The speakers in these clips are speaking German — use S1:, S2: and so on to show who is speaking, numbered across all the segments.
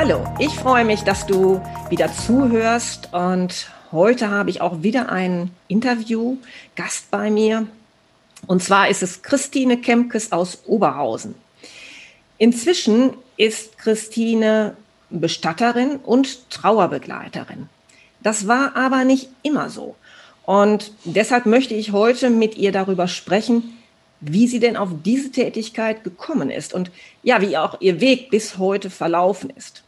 S1: Hallo, ich freue mich, dass du wieder zuhörst und heute habe ich auch wieder einen Interview-Gast bei mir. Und zwar ist es Christine Kemkes aus Oberhausen. Inzwischen ist Christine Bestatterin und Trauerbegleiterin. Das war aber nicht immer so. Und deshalb möchte ich heute mit ihr darüber sprechen, wie sie denn auf diese Tätigkeit gekommen ist und ja, wie auch ihr Weg bis heute verlaufen ist.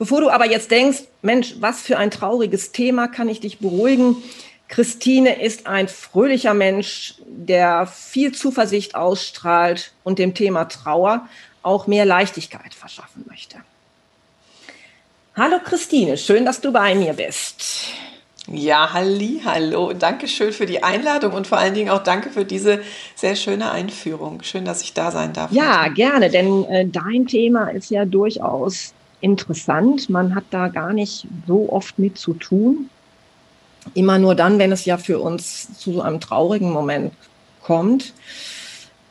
S1: Bevor du aber jetzt denkst, Mensch, was für ein trauriges Thema, kann ich dich beruhigen. Christine ist ein fröhlicher Mensch, der viel Zuversicht ausstrahlt und dem Thema Trauer auch mehr Leichtigkeit verschaffen möchte. Hallo Christine, schön, dass du bei mir bist.
S2: Ja, halli, hallo. Danke schön für die Einladung und vor allen Dingen auch danke für diese sehr schöne Einführung. Schön, dass ich da sein darf.
S1: Ja, heute. gerne, denn äh, dein Thema ist ja durchaus interessant. Man hat da gar nicht so oft mit zu tun. Immer nur dann, wenn es ja für uns zu so einem traurigen Moment kommt.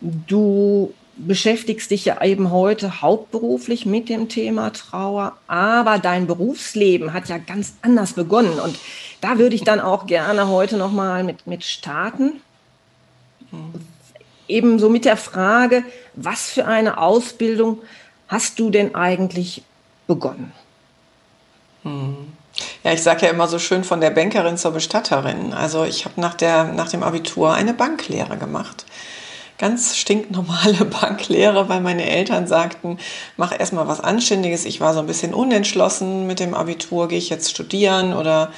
S1: Du beschäftigst dich ja eben heute hauptberuflich mit dem Thema Trauer, aber dein Berufsleben hat ja ganz anders begonnen und da würde ich dann auch gerne heute noch mal mit mit starten. Ebenso mit der Frage, was für eine Ausbildung hast du denn eigentlich begonnen?
S2: Hm. Ja, ich sage ja immer so schön von der Bankerin zur Bestatterin. Also ich habe nach, nach dem Abitur eine Banklehre gemacht ganz stinknormale Banklehre, weil meine Eltern sagten, mach erstmal was Anständiges. Ich war so ein bisschen unentschlossen mit dem Abitur, gehe ich jetzt studieren oder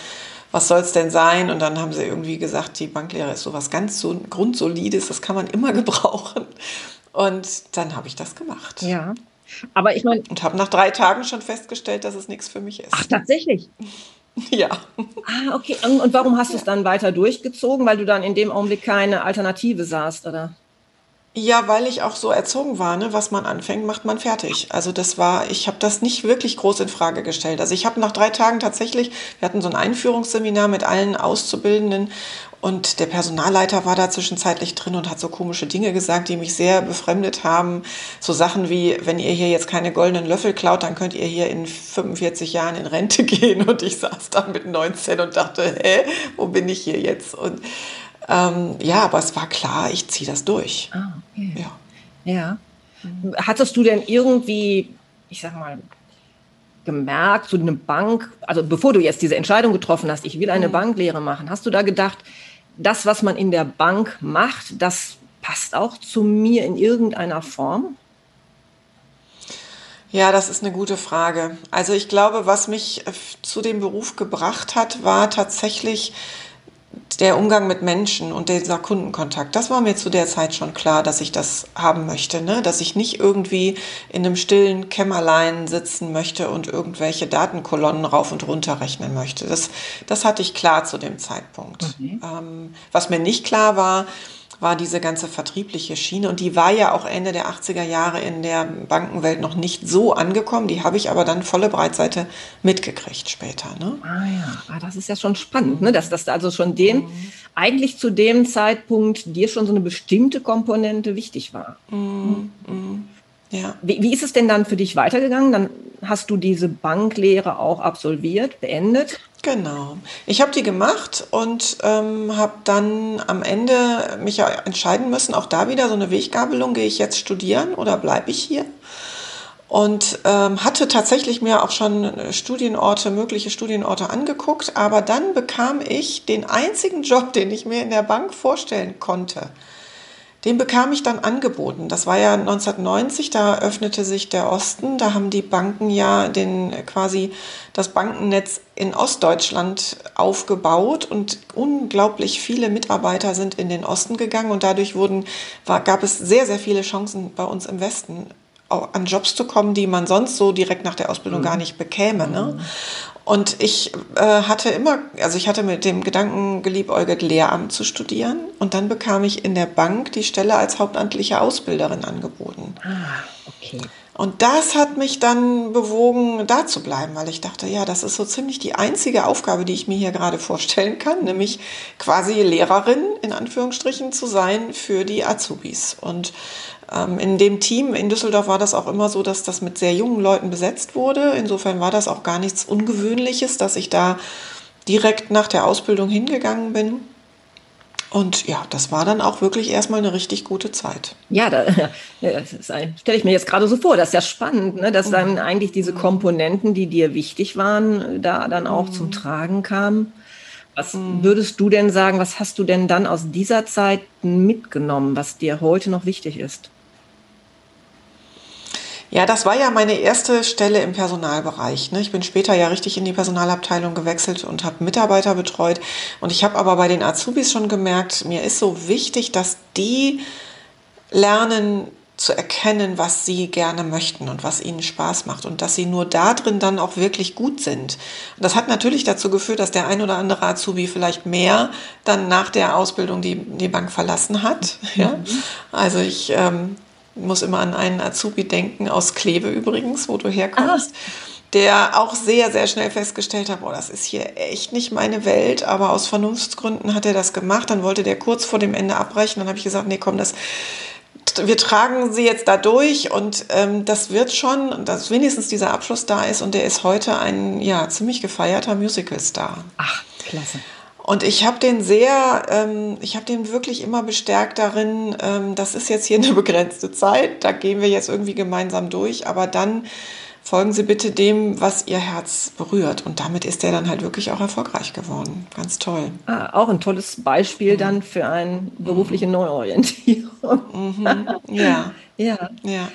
S2: was soll es denn sein? Und dann haben sie irgendwie gesagt, die Banklehre ist sowas ganz so grundsolides, das kann man immer gebrauchen. Und dann habe ich das gemacht.
S1: Ja. Aber ich meine.
S2: Und habe nach drei Tagen schon festgestellt, dass es nichts für mich ist.
S1: Ach, tatsächlich.
S2: Ja.
S1: Ah, okay. Und warum hast du es dann weiter durchgezogen? Weil du dann in dem Augenblick keine Alternative sahst, oder?
S2: Ja, weil ich auch so erzogen war, ne, was man anfängt, macht man fertig. Also das war, ich habe das nicht wirklich groß in Frage gestellt. Also ich habe nach drei Tagen tatsächlich, wir hatten so ein Einführungsseminar mit allen Auszubildenden und der Personalleiter war da zwischenzeitlich drin und hat so komische Dinge gesagt, die mich sehr befremdet haben. So Sachen wie, wenn ihr hier jetzt keine goldenen Löffel klaut, dann könnt ihr hier in 45 Jahren in Rente gehen. Und ich saß da mit 19 und dachte, hä, wo bin ich hier jetzt? Und ähm, ja, aber es war klar, ich ziehe das durch.
S1: Ah, okay. Ja. ja. Hattest du denn irgendwie, ich sag mal, gemerkt, so eine Bank, also bevor du jetzt diese Entscheidung getroffen hast, ich will eine mhm. Banklehre machen, hast du da gedacht, das, was man in der Bank macht, das passt auch zu mir in irgendeiner Form?
S2: Ja, das ist eine gute Frage. Also ich glaube, was mich äh, zu dem Beruf gebracht hat, war tatsächlich der Umgang mit Menschen und dieser Kundenkontakt, das war mir zu der Zeit schon klar, dass ich das haben möchte, ne? dass ich nicht irgendwie in einem stillen Kämmerlein sitzen möchte und irgendwelche Datenkolonnen rauf und runter rechnen möchte. Das, das hatte ich klar zu dem Zeitpunkt. Mhm. Ähm, was mir nicht klar war, war diese ganze vertriebliche Schiene und die war ja auch Ende der 80er Jahre in der Bankenwelt noch nicht so angekommen. Die habe ich aber dann volle Breitseite mitgekriegt später. Ne?
S1: Ah ja, ah, das ist ja schon spannend, ne? dass das also schon dem, mhm. eigentlich zu dem Zeitpunkt dir schon so eine bestimmte Komponente wichtig war. Mhm. Mhm. Ja. Wie, wie ist es denn dann für dich weitergegangen? Dann hast du diese Banklehre auch absolviert, beendet?
S2: Genau. Ich habe die gemacht und ähm, habe dann am Ende mich entscheiden müssen, auch da wieder so eine Weggabelung, gehe ich jetzt studieren oder bleibe ich hier? Und ähm, hatte tatsächlich mir auch schon Studienorte, mögliche Studienorte angeguckt, aber dann bekam ich den einzigen Job, den ich mir in der Bank vorstellen konnte Den bekam ich dann angeboten. Das war ja 1990, da öffnete sich der Osten. Da haben die Banken ja den quasi das Bankennetz in Ostdeutschland aufgebaut und unglaublich viele Mitarbeiter sind in den Osten gegangen und dadurch wurden, war, gab es sehr, sehr viele Chancen bei uns im Westen an Jobs zu kommen, die man sonst so direkt nach der Ausbildung mhm. gar nicht bekäme. Ne? Und ich äh, hatte immer, also ich hatte mit dem Gedanken geliebäugelt, Lehramt zu studieren. Und dann bekam ich in der Bank die Stelle als hauptamtliche Ausbilderin angeboten. Ah, okay. Und das hat mich dann bewogen, da zu bleiben, weil ich dachte, ja, das ist so ziemlich die einzige Aufgabe, die ich mir hier gerade vorstellen kann, nämlich quasi Lehrerin in Anführungsstrichen zu sein für die Azubis. Und in dem Team in Düsseldorf war das auch immer so, dass das mit sehr jungen Leuten besetzt wurde. Insofern war das auch gar nichts Ungewöhnliches, dass ich da direkt nach der Ausbildung hingegangen bin. Und ja, das war dann auch wirklich erstmal eine richtig gute Zeit.
S1: Ja, da ja, stelle ich mir jetzt gerade so vor. Das ist ja spannend, ne? dass dann mhm. eigentlich diese Komponenten, die dir wichtig waren, da dann auch mhm. zum Tragen kamen. Was mhm. würdest du denn sagen, was hast du denn dann aus dieser Zeit mitgenommen, was dir heute noch wichtig ist?
S2: Ja, das war ja meine erste Stelle im Personalbereich. Ne? Ich bin später ja richtig in die Personalabteilung gewechselt und habe Mitarbeiter betreut. Und ich habe aber bei den Azubis schon gemerkt, mir ist so wichtig, dass die lernen zu erkennen, was sie gerne möchten und was ihnen Spaß macht und dass sie nur da drin dann auch wirklich gut sind. Und das hat natürlich dazu geführt, dass der ein oder andere Azubi vielleicht mehr dann nach der Ausbildung die, die Bank verlassen hat. Ja? Mhm. Also ich ähm, muss immer an einen Azubi denken, aus Kleve übrigens, wo du herkommst. Ah der auch sehr, sehr schnell festgestellt hat, boah, das ist hier echt nicht meine Welt, aber aus Vernunftsgründen hat er das gemacht. Dann wollte der kurz vor dem Ende abbrechen. Dann habe ich gesagt, nee, komm, das, wir tragen sie jetzt da durch und ähm, das wird schon, dass wenigstens dieser Abschluss da ist und der ist heute ein ja ziemlich gefeierter Musical-Star.
S1: Ach, klasse.
S2: Und ich habe den sehr, ähm, ich habe den wirklich immer bestärkt darin, ähm, das ist jetzt hier eine begrenzte Zeit, da gehen wir jetzt irgendwie gemeinsam durch, aber dann folgen Sie bitte dem, was Ihr Herz berührt. Und damit ist er dann halt wirklich auch erfolgreich geworden. Ganz toll.
S1: Ah, auch ein tolles Beispiel mhm. dann für eine berufliche Neuorientierung. Mhm.
S2: Ja.
S1: ja. Ja.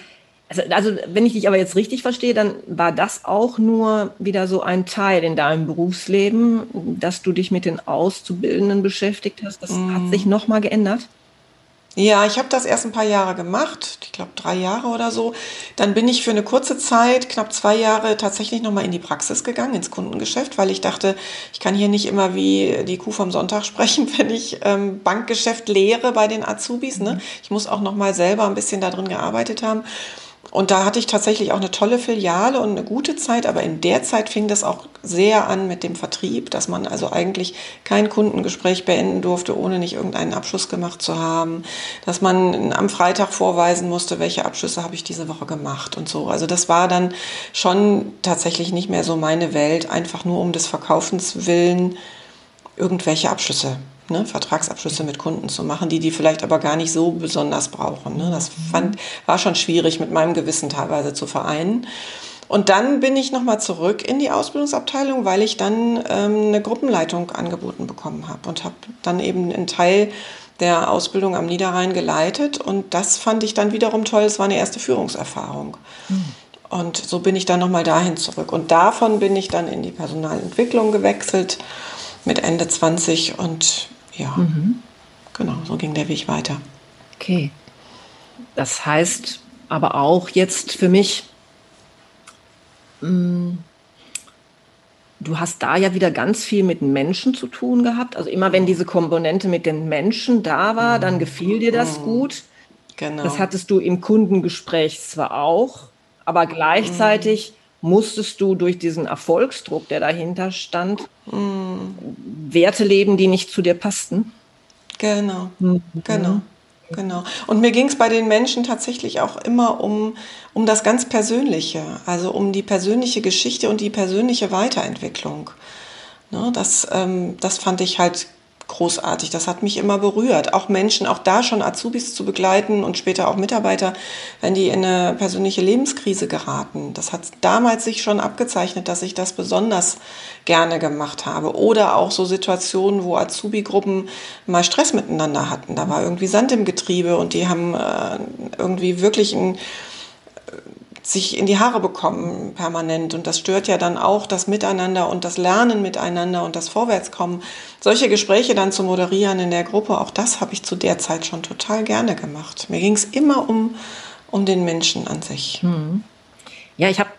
S1: Also, also, wenn ich dich aber jetzt richtig verstehe, dann war das auch nur wieder so ein Teil in deinem Berufsleben, dass du dich mit den Auszubildenden beschäftigt hast. Das mm. hat sich nochmal geändert?
S2: Ja, ich habe das erst ein paar Jahre gemacht, ich glaube drei Jahre oder so. Dann bin ich für eine kurze Zeit, knapp zwei Jahre, tatsächlich nochmal in die Praxis gegangen, ins Kundengeschäft, weil ich dachte, ich kann hier nicht immer wie die Kuh vom Sonntag sprechen, wenn ich ähm, Bankgeschäft lehre bei den Azubis. Ne? Mhm. Ich muss auch nochmal selber ein bisschen da drin gearbeitet haben. Und da hatte ich tatsächlich auch eine tolle Filiale und eine gute Zeit, aber in der Zeit fing das auch sehr an mit dem Vertrieb, dass man also eigentlich kein Kundengespräch beenden durfte, ohne nicht irgendeinen Abschluss gemacht zu haben, dass man am Freitag vorweisen musste, welche Abschlüsse habe ich diese Woche gemacht und so. Also das war dann schon tatsächlich nicht mehr so meine Welt, einfach nur um des Verkaufens willen irgendwelche Abschlüsse ne, Vertragsabschlüsse mit Kunden zu machen, die die vielleicht aber gar nicht so besonders brauchen. Ne. Das fand, war schon schwierig mit meinem Gewissen teilweise zu vereinen. Und dann bin ich nochmal zurück in die Ausbildungsabteilung, weil ich dann ähm, eine Gruppenleitung angeboten bekommen habe und habe dann eben einen Teil der Ausbildung am Niederrhein geleitet. Und das fand ich dann wiederum toll. Es war eine erste Führungserfahrung. Mhm. Und so bin ich dann nochmal dahin zurück. Und davon bin ich dann in die Personalentwicklung gewechselt mit Ende 20 und ja, mhm. genau, so ging der Weg weiter.
S1: Okay. Das heißt aber auch jetzt für mich, mh, mm, du hast da ja wieder ganz viel mit Menschen zu tun gehabt. Also immer wenn diese Komponente mit den Menschen da war, dann gefiel dir das mhm. gut. Genau. Das hattest du im Kundengespräch zwar auch, aber gleichzeitig mhm. Musstest du durch diesen Erfolgsdruck, der dahinter stand, mhm. Werte leben, die nicht zu dir passten.
S2: Genau, mhm. genau. Genau. Und mir ging es bei den Menschen tatsächlich auch immer um, um das ganz Persönliche, also um die persönliche Geschichte und die persönliche Weiterentwicklung. Ne, das, ähm, das fand ich halt großartig. Das hat mich immer berührt. Auch Menschen, auch da schon Azubis zu begleiten und später auch Mitarbeiter, wenn die in eine persönliche Lebenskrise geraten. Das hat damals sich schon abgezeichnet, dass ich das besonders gerne gemacht habe. Oder auch so Situationen, wo Azubi-Gruppen mal Stress miteinander hatten. Da war irgendwie Sand im Getriebe und die haben äh, irgendwie wirklich ein sich in die Haare bekommen permanent. Und das stört ja dann auch das Miteinander und das Lernen miteinander und das Vorwärtskommen. Solche Gespräche dann zu moderieren in der Gruppe, auch das habe ich zu der Zeit schon total gerne gemacht. Mir ging es immer um, um den Menschen an sich. Hm.
S1: Ja, ich habe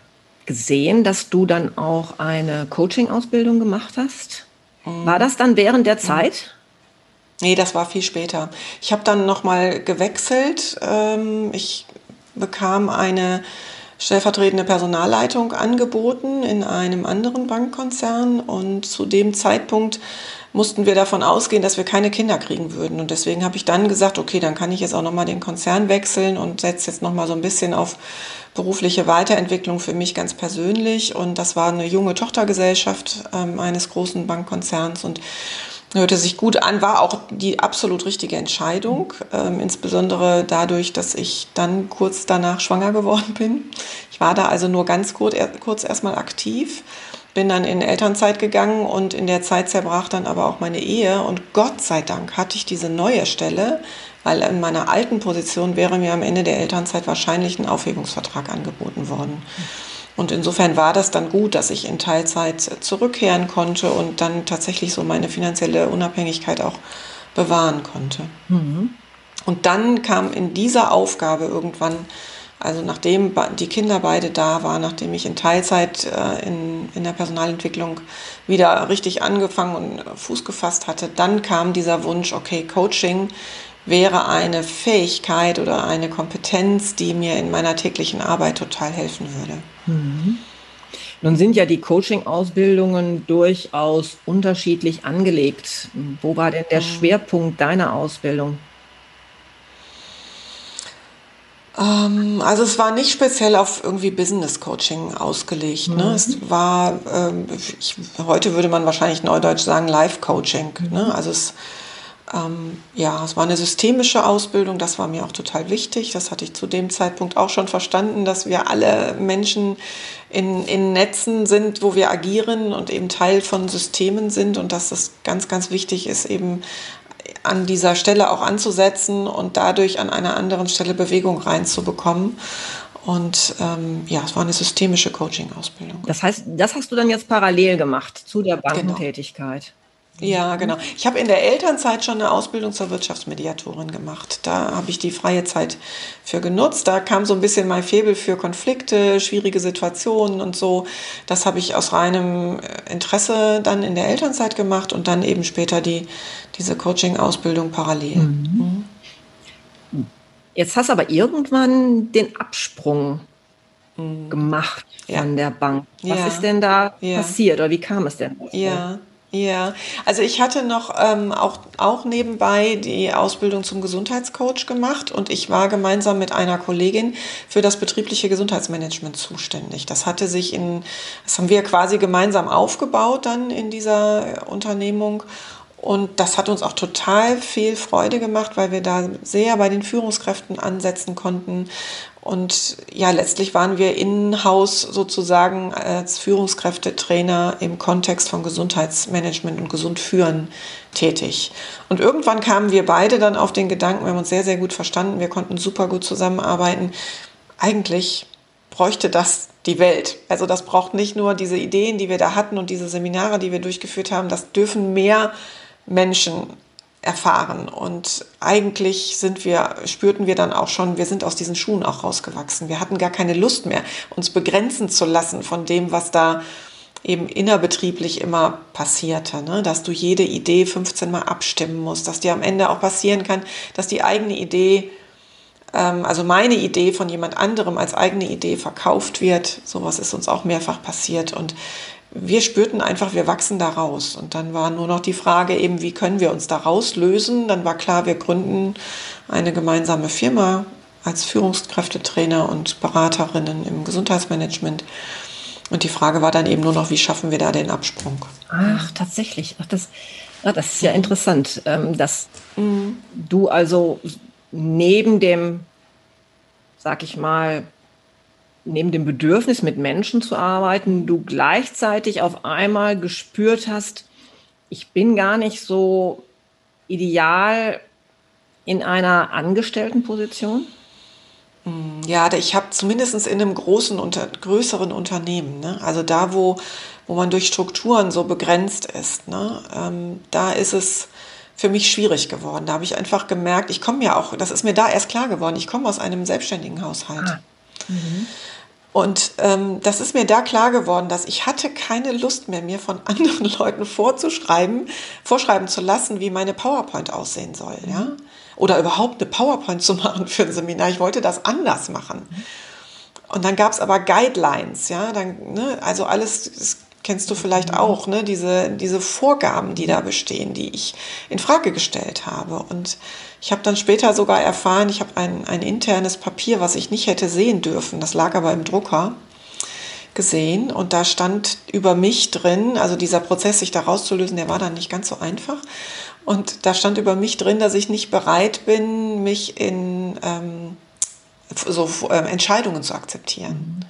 S1: gesehen, dass du dann auch eine Coaching-Ausbildung gemacht hast. Hm. War das dann während der Zeit?
S2: Nee, das war viel später. Ich habe dann nochmal gewechselt. Ähm, ich bekam eine stellvertretende Personalleitung angeboten in einem anderen Bankkonzern und zu dem Zeitpunkt mussten wir davon ausgehen, dass wir keine Kinder kriegen würden. Und deswegen habe ich dann gesagt, okay, dann kann ich jetzt auch nochmal den Konzern wechseln und setze jetzt nochmal so ein bisschen auf berufliche Weiterentwicklung für mich ganz persönlich. Und das war eine junge Tochtergesellschaft ähm, eines großen Bankkonzerns. Und hörte sich gut an, war auch die absolut richtige Entscheidung, ähm, insbesondere dadurch, dass ich dann kurz danach schwanger geworden bin. Ich war da also nur ganz kurz, kurz erstmal aktiv, bin dann in Elternzeit gegangen und in der Zeit zerbrach dann aber auch meine Ehe und Gott sei Dank hatte ich diese neue Stelle, weil in meiner alten Position wäre mir am Ende der Elternzeit wahrscheinlich ein Aufhebungsvertrag angeboten worden. Und insofern war das dann gut, dass ich in Teilzeit zurückkehren konnte und dann tatsächlich so meine finanzielle Unabhängigkeit auch bewahren konnte. Mhm. Und dann kam in dieser Aufgabe irgendwann, also nachdem die Kinder beide da waren, nachdem ich in Teilzeit äh, in, in der Personalentwicklung wieder richtig angefangen und Fuß gefasst hatte, dann kam dieser Wunsch, okay, Coaching wäre eine Fähigkeit oder eine Kompetenz, die mir in meiner täglichen Arbeit total helfen würde. Mhm.
S1: Nun sind ja die Coaching-Ausbildungen durchaus unterschiedlich angelegt. Wo war denn der mhm. Schwerpunkt deiner Ausbildung?
S2: Ähm, also es war nicht speziell auf irgendwie Business Coaching ausgelegt. Ne? Mhm. Es war, ähm, ich, heute würde man wahrscheinlich neudeutsch sagen, Life Coaching. Ne? Also es ähm, ja, es war eine systemische Ausbildung, das war mir auch total wichtig. Das hatte ich zu dem Zeitpunkt auch schon verstanden, dass wir alle Menschen in, in Netzen sind, wo wir agieren und eben Teil von Systemen sind und dass es ganz, ganz wichtig ist, eben an dieser Stelle auch anzusetzen und dadurch an einer anderen Stelle Bewegung reinzubekommen. Und ähm, ja, es war eine systemische Coaching-Ausbildung.
S1: Das heißt, das hast du dann jetzt parallel gemacht zu der genau. Bankentätigkeit. Genau.
S2: Ja, genau. Ich habe in der Elternzeit schon eine Ausbildung zur Wirtschaftsmediatorin gemacht. Da habe ich die freie Zeit für genutzt. Da kam so ein bisschen mein Febel für Konflikte, schwierige Situationen und so. Das habe ich aus reinem äh, Interesse dann in der Elternzeit gemacht und dann eben später die, diese Coaching-Ausbildung parallel. Mhm.
S1: Mhm. Jetzt hast du aber irgendwann den Absprung mhm. gemacht von ja. der Bank. Was ja. ist denn da ja. passiert oder wie kam es denn?
S2: Ja. Ja, also ich hatte noch ähm, auch, auch nebenbei die Ausbildung zum Gesundheitscoach gemacht und ich war gemeinsam mit einer Kollegin für das betriebliche Gesundheitsmanagement zuständig. Das hatte sich in, das haben wir quasi gemeinsam aufgebaut dann in dieser Unternehmung und das hat uns auch total viel Freude gemacht, weil wir da sehr bei den Führungskräften ansetzen konnten. Und ja, letztlich waren wir in-house sozusagen als Führungskräftetrainer im Kontext von Gesundheitsmanagement und Gesundführen tätig. Und irgendwann kamen wir beide dann auf den Gedanken, wir haben uns sehr, sehr gut verstanden, wir konnten super gut zusammenarbeiten. Eigentlich bräuchte das die Welt. Also das braucht nicht nur diese Ideen, die wir da hatten und diese Seminare, die wir durchgeführt haben, das dürfen mehr Menschen erfahren. Und eigentlich sind wir, spürten wir dann auch schon, wir sind aus diesen Schuhen auch rausgewachsen. Wir hatten gar keine Lust mehr, uns begrenzen zu lassen von dem, was da eben innerbetrieblich immer passierte, ne? dass du jede Idee 15 Mal abstimmen musst, dass dir am Ende auch passieren kann, dass die eigene Idee, ähm, also meine Idee von jemand anderem als eigene Idee verkauft wird. Sowas ist uns auch mehrfach passiert und wir spürten einfach, wir wachsen da raus. Und dann war nur noch die Frage eben, wie können wir uns da rauslösen? Dann war klar, wir gründen eine gemeinsame Firma als Führungskräftetrainer und Beraterinnen im Gesundheitsmanagement. Und die Frage war dann eben nur noch, wie schaffen wir da den Absprung?
S1: Ach, tatsächlich. Ach, das, Ja, das ist ja interessant, ähm, dass mhm. du also neben dem, sag ich mal, neben dem Bedürfnis, mit Menschen zu arbeiten, du gleichzeitig auf einmal gespürt hast, ich bin gar nicht so ideal in einer Angestelltenposition?
S2: Mm, ja, ich habe zumindest in einem großen, unter, größeren Unternehmen, ne? also da, wo, wo man durch Strukturen so begrenzt ist, ne? Ähm, da ist es für mich schwierig geworden. Da habe ich einfach gemerkt, ich komme ja auch, das ist mir da erst klar geworden, ich komme aus einem selbstständigen Haushalt. Ah. Mhm. Und ähm, das ist mir da klar geworden, dass ich hatte keine Lust mehr, mir von anderen Leuten vorzuschreiben, vorschreiben zu lassen, wie meine PowerPoint aussehen soll, ja. Oder überhaupt eine PowerPoint zu machen für ein Seminar. Ich wollte das anders machen. Mhm. Und dann gab es aber Guidelines, ja, dann, ne, also alles, kennst du vielleicht mhm. auch, ne, diese, diese Vorgaben, die da bestehen, die ich in Frage gestellt habe. Und ich habe dann später sogar erfahren, ich habe ein, ein internes Papier, was ich nicht hätte sehen dürfen, das lag aber im Drucker gesehen und da stand über mich drin, also dieser Prozess, sich da rauszulösen, der war dann nicht ganz so einfach. Und da stand über mich drin, dass ich nicht bereit bin, mich in ähm, so äh, Entscheidungen zu akzeptieren.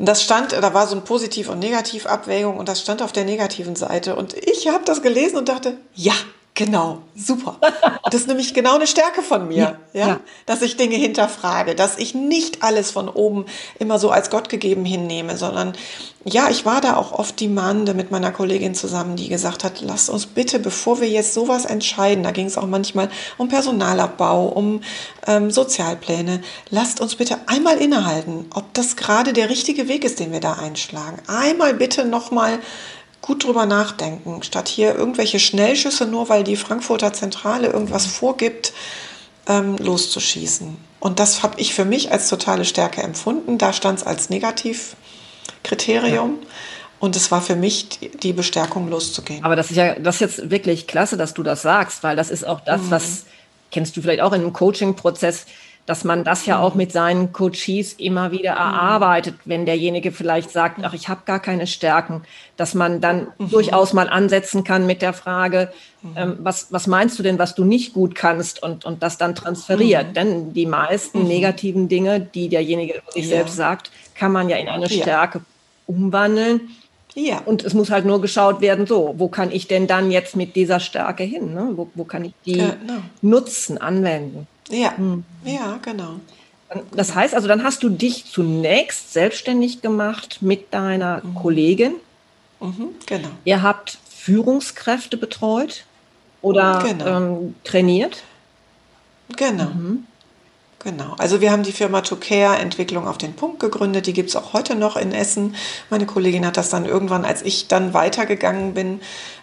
S2: Und das stand, da war so ein Positiv- und Negativabwägung und das stand auf der negativen Seite. Und ich habe das gelesen und dachte, ja, Genau, super. Das ist nämlich genau eine Stärke von mir, ja, ja, ja, dass ich Dinge hinterfrage, dass ich nicht alles von oben immer so als Gott gegeben hinnehme, sondern ja, ich war da auch oft die Mande mit meiner Kollegin zusammen, die gesagt hat, lasst uns bitte, bevor wir jetzt sowas entscheiden, da ging es auch manchmal um Personalabbau, um ähm, Sozialpläne, lasst uns bitte einmal innehalten, ob das gerade der richtige Weg ist, den wir da einschlagen. Einmal bitte nochmal gut drüber nachdenken, statt hier irgendwelche Schnellschüsse, nur weil die Frankfurter Zentrale irgendwas vorgibt, ähm, loszuschießen. Und das habe ich für mich als totale Stärke empfunden. Da stand es als Negativkriterium. Ja. Und es war für mich die Bestärkung, loszugehen.
S1: Aber das ist ja, das ist jetzt wirklich klasse, dass du das sagst, weil das ist auch das, mhm. was kennst du vielleicht auch in einem Coaching-Prozess, dass man das ja auch mhm. mit seinen Coaches immer wieder mhm. erarbeitet, wenn derjenige vielleicht sagt, ach, ich habe gar keine Stärken, dass man dann mhm. durchaus mal ansetzen kann mit der Frage, mhm. ähm, was, was meinst du denn, was du nicht gut kannst und, und das dann transferiert. Mhm. Denn die meisten mhm. negativen Dinge, die derjenige sich ja. selbst sagt, kann man ja in eine Stärke ja. umwandeln. Ja. Und es muss halt nur geschaut werden, so, wo kann ich denn dann jetzt mit dieser Stärke hin? Ne? Wo, wo kann ich die genau. nutzen, anwenden?
S2: Ja, mhm. ja, genau.
S1: Das heißt also, dann hast du dich zunächst selbstständig gemacht mit deiner mhm. Kollegin. Mhm, genau. Ihr habt Führungskräfte betreut oder genau. ähm, trainiert?
S2: Genau. Mhm. Genau. Also wir haben die Firma Tokea Entwicklung auf den Punkt gegründet. Die gibt es auch heute noch in Essen. Meine Kollegin hat das dann irgendwann, als ich dann weitergegangen bin,